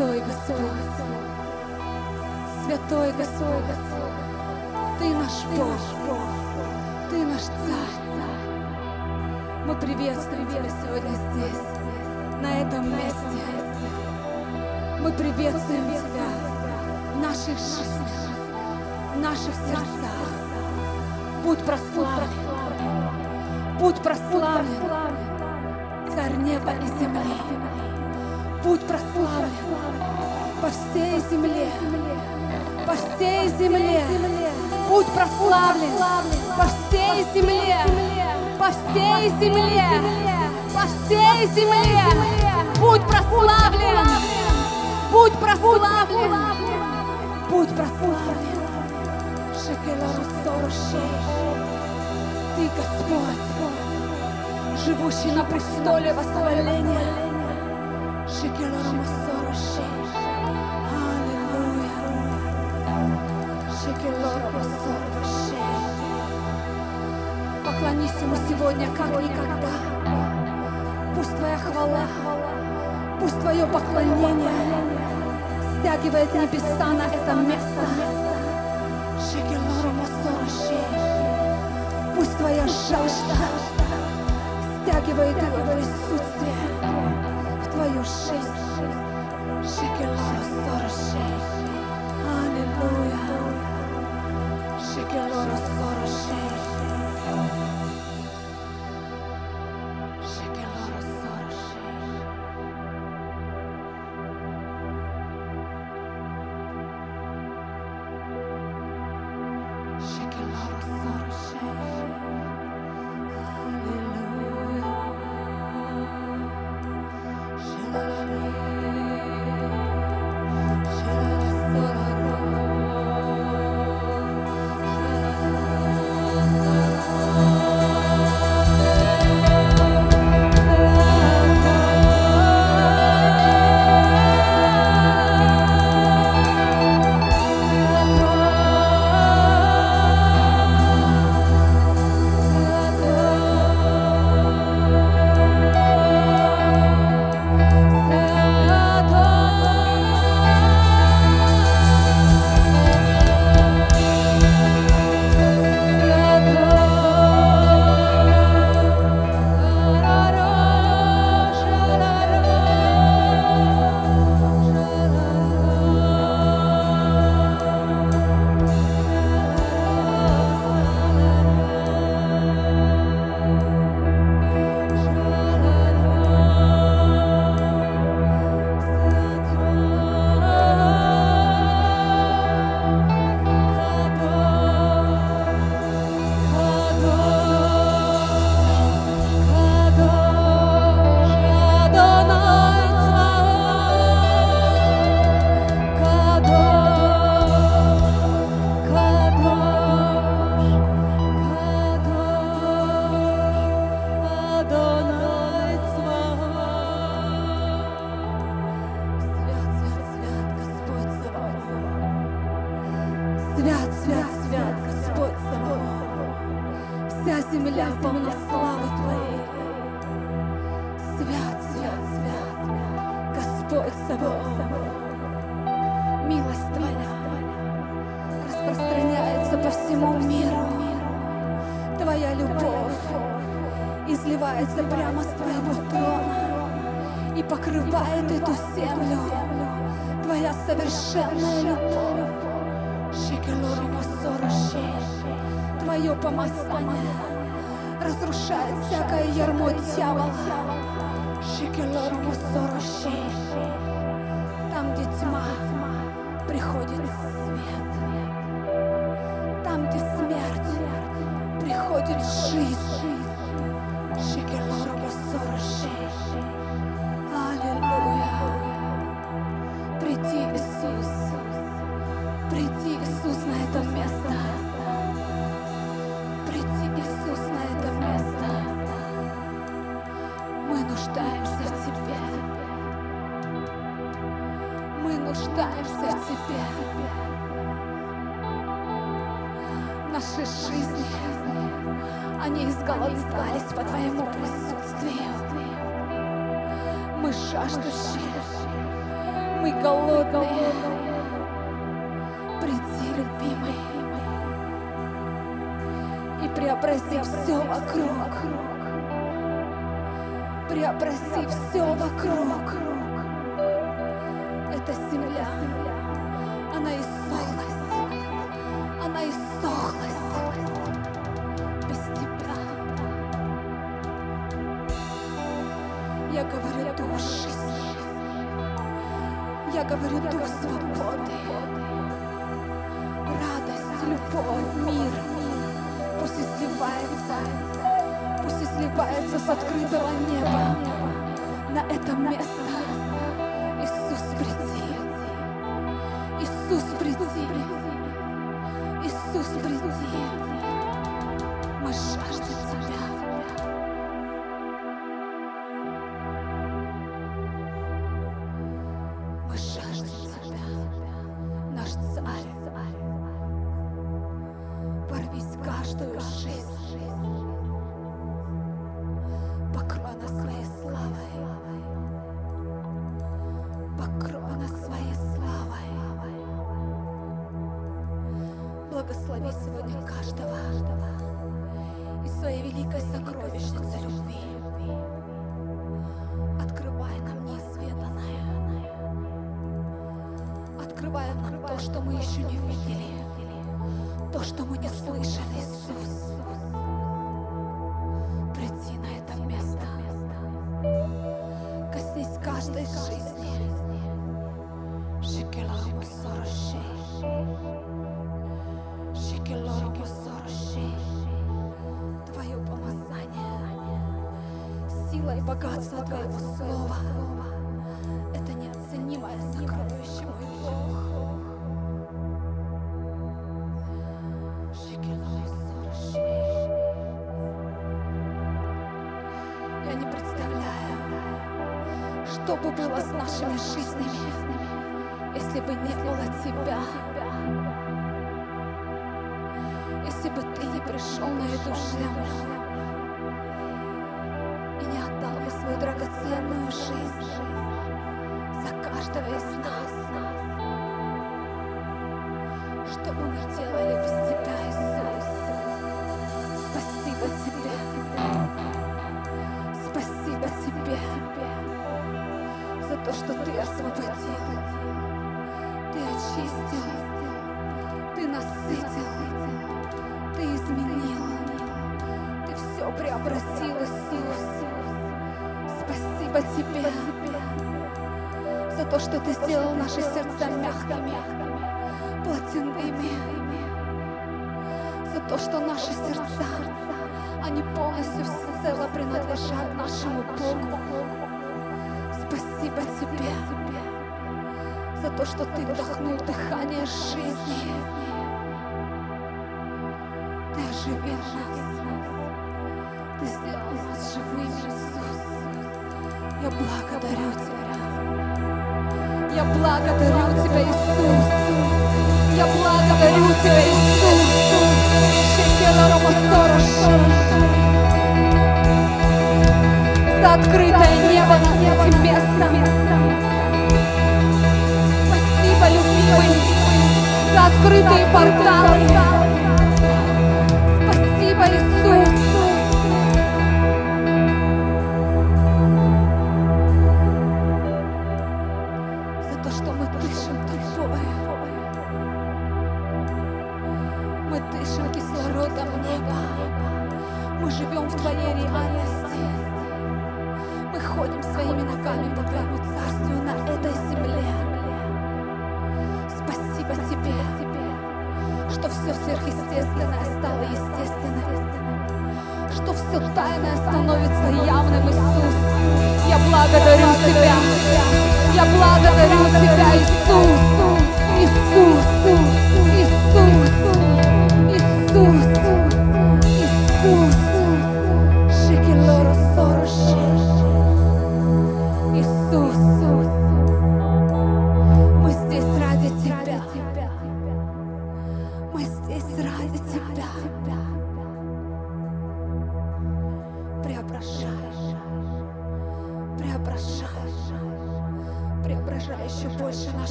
Святой Господь, Святой Господь, Ты наш Бог, Ты наш Царь. Мы приветствуем Тебя сегодня здесь, на этом месте. Мы приветствуем Тебя в наших жизнях, в наших сердцах. Будь прославлен, будь прославлен, Царь неба и земли. Будь прославлен всей земле, по всей земле. Будь прославлен по всей земле, по всей земле, по всей земле. Будь прославлен, будь прославлен, будь прославлен. Ты Господь, живущий на престоле восхваления. Шекелору Ему сегодня, как никогда. Пусть Твоя хвала, пусть Твое поклонение стягивает небеса на это место. Пусть Твоя жажда стягивает его присутствие в Твою жизнь. Шекелору сорушей. Аллилуйя. Шекелору сорушей. Земля полна славы Твоей. Свят, свят, свят, Господь Саваоф. Милость Твоя распространяется по всему миру. Твоя любовь изливается прямо с Твоего трона и покрывает эту землю. Твоя совершенная любовь. Шекелору Масорашей. Твое помазание разрушает всякое ярмо дьявола. Шекелору Масорашей. Там, где тьма, приходит свет. Там, где смерть, приходит жизнь. Шекелору Масорашей. Нуждаемся в Тебе. Мы нуждаемся в Тебе. Наши жизни, они изголодались по Твоему присутствию. Мы жаждущие, Мы голодные. Приди, любимый, и преобрази все вокруг. Преобрази все вокруг. Эта земля, она иссохлась. Она иссохлась без тебя. Я говорю жизни. Я говорю дух свободы. Радость, любовь, мир. Пусть изливается, пусть изливается с открытого неба на это место. Иисус, приди. Иисус, приди. Иисус, приди. Мы Сегодня каждого из своей великой сокровищницы любви. Открывай нам неизведанное. Открывай нам то, что мы еще не видели. То, что мы не слышали, Иисус. Богатство Твоего Слова – это неоценимое сокровище, мой Бог. Я не представляю, что бы было с нашими жизнями, если бы не было Тебя. Если бы Ты не пришел на эту землю каждого из нас. Что бы мы делали без Тебя, Иисус? Спасибо Тебе. Спасибо Тебе за то, что Ты освободил, Ты очистил, Ты насытил, Ты изменил, Ты все преобразил, Иисус. Спасибо Тебе то, что Ты сделал наши сердца мягкими, плотяными, за то, что наши сердца, они полностью всецело принадлежат нашему Богу. Спасибо Тебе за то, что Ты вдохнул дыхание жизни. Ты оживил нас. Ты сделал нас живыми, Иисус. Я благодарю Тебя. Я благодарю Тебя, Иисус. Я благодарю Тебя, Иисус. За открытое небо над этим местом. Спасибо, любимый, за открытые порталы.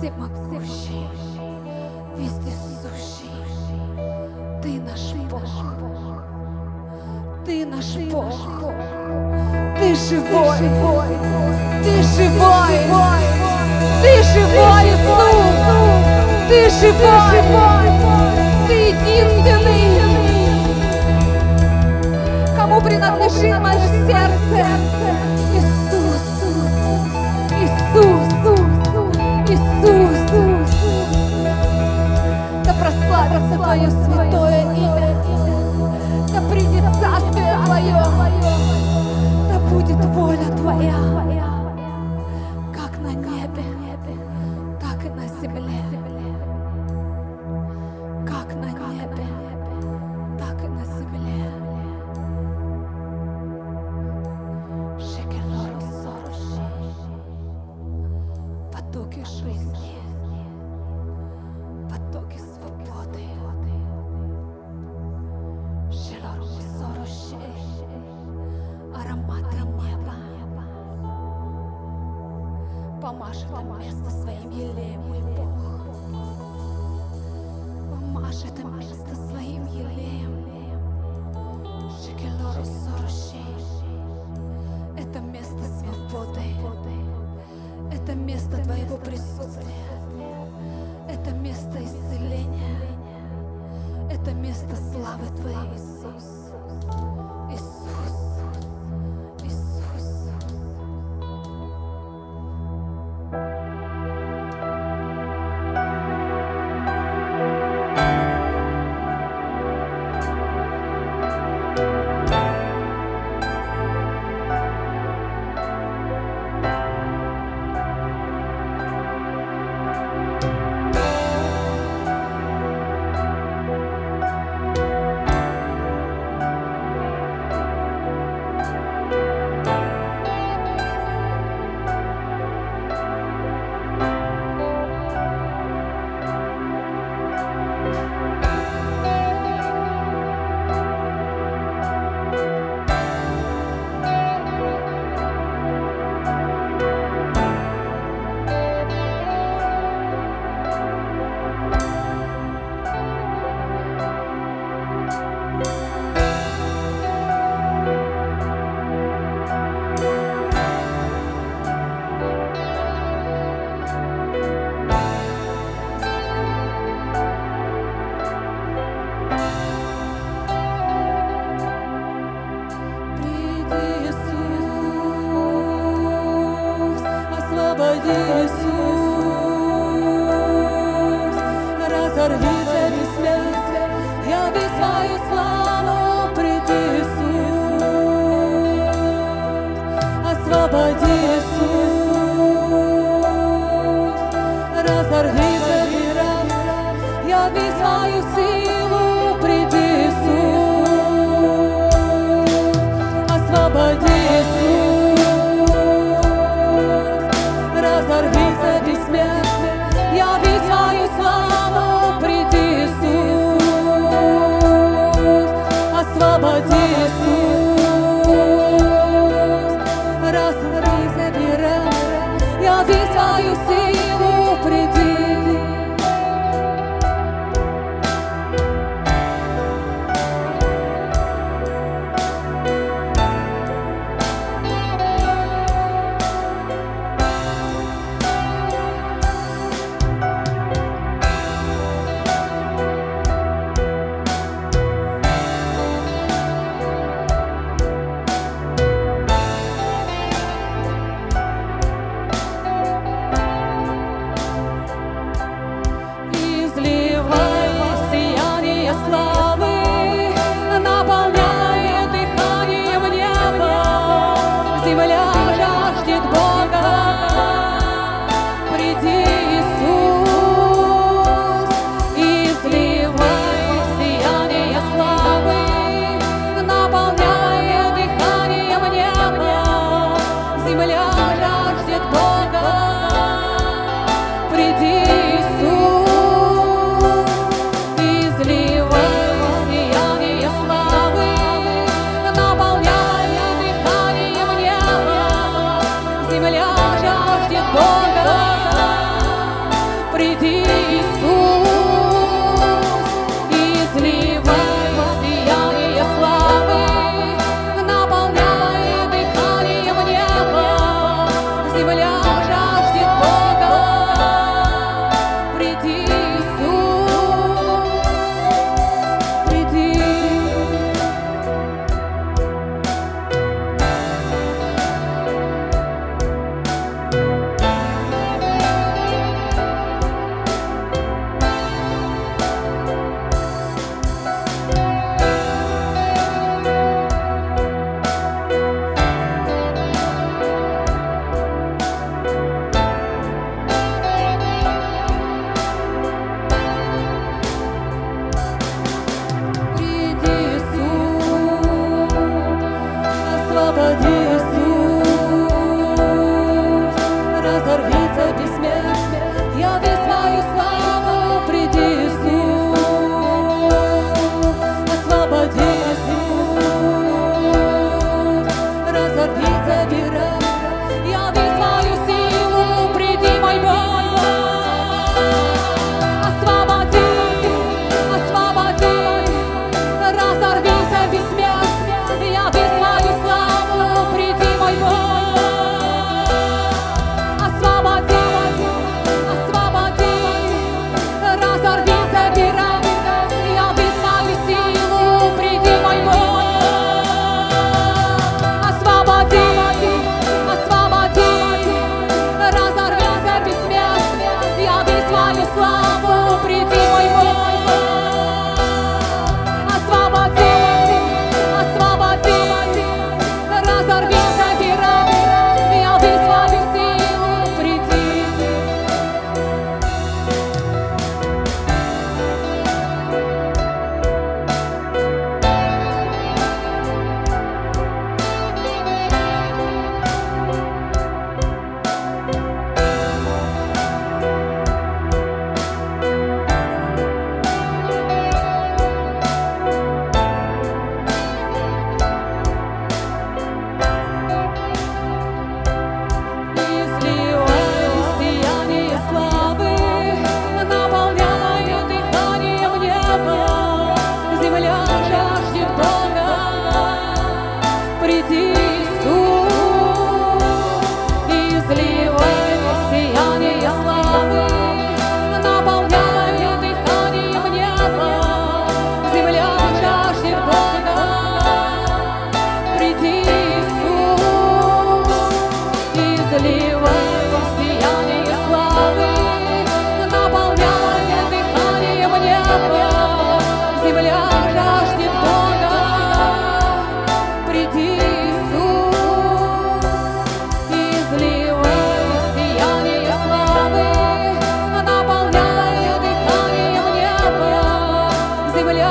всемогущий, вездесущий. Ты наш Бог. Ты наш Бог. Ты живой. Ты живой. Ты живой, Иисус. Ты живой. Ты единственный. Кому принадлежит мое сердце? Иисус. Твое святое имя. Да придет царствие Твое, да будет воля Твоя. присутствие – это место исцеления, это место славы Твоей, Иисус. Иисус. Jesus.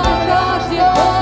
Dios, Dios.